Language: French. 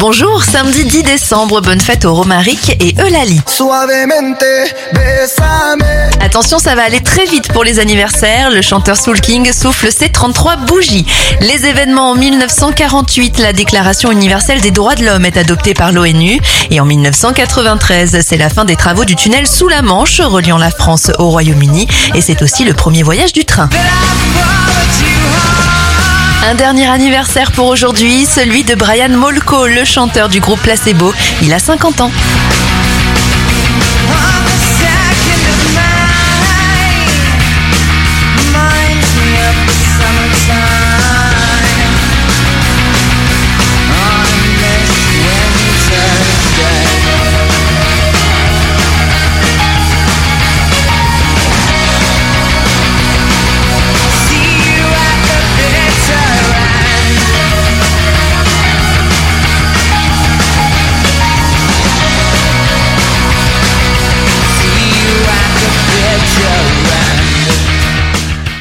Bonjour, samedi 10 décembre, bonne fête aux Romaric et Eulalie. Attention, ça va aller très vite pour les anniversaires. Le chanteur Soul King souffle ses 33 bougies. Les événements en 1948, la Déclaration universelle des droits de l'homme est adoptée par l'ONU. Et en 1993, c'est la fin des travaux du tunnel sous la Manche reliant la France au Royaume-Uni. Et c'est aussi le premier voyage du train. Un dernier anniversaire pour aujourd'hui, celui de Brian Molko, le chanteur du groupe Placebo. Il a 50 ans.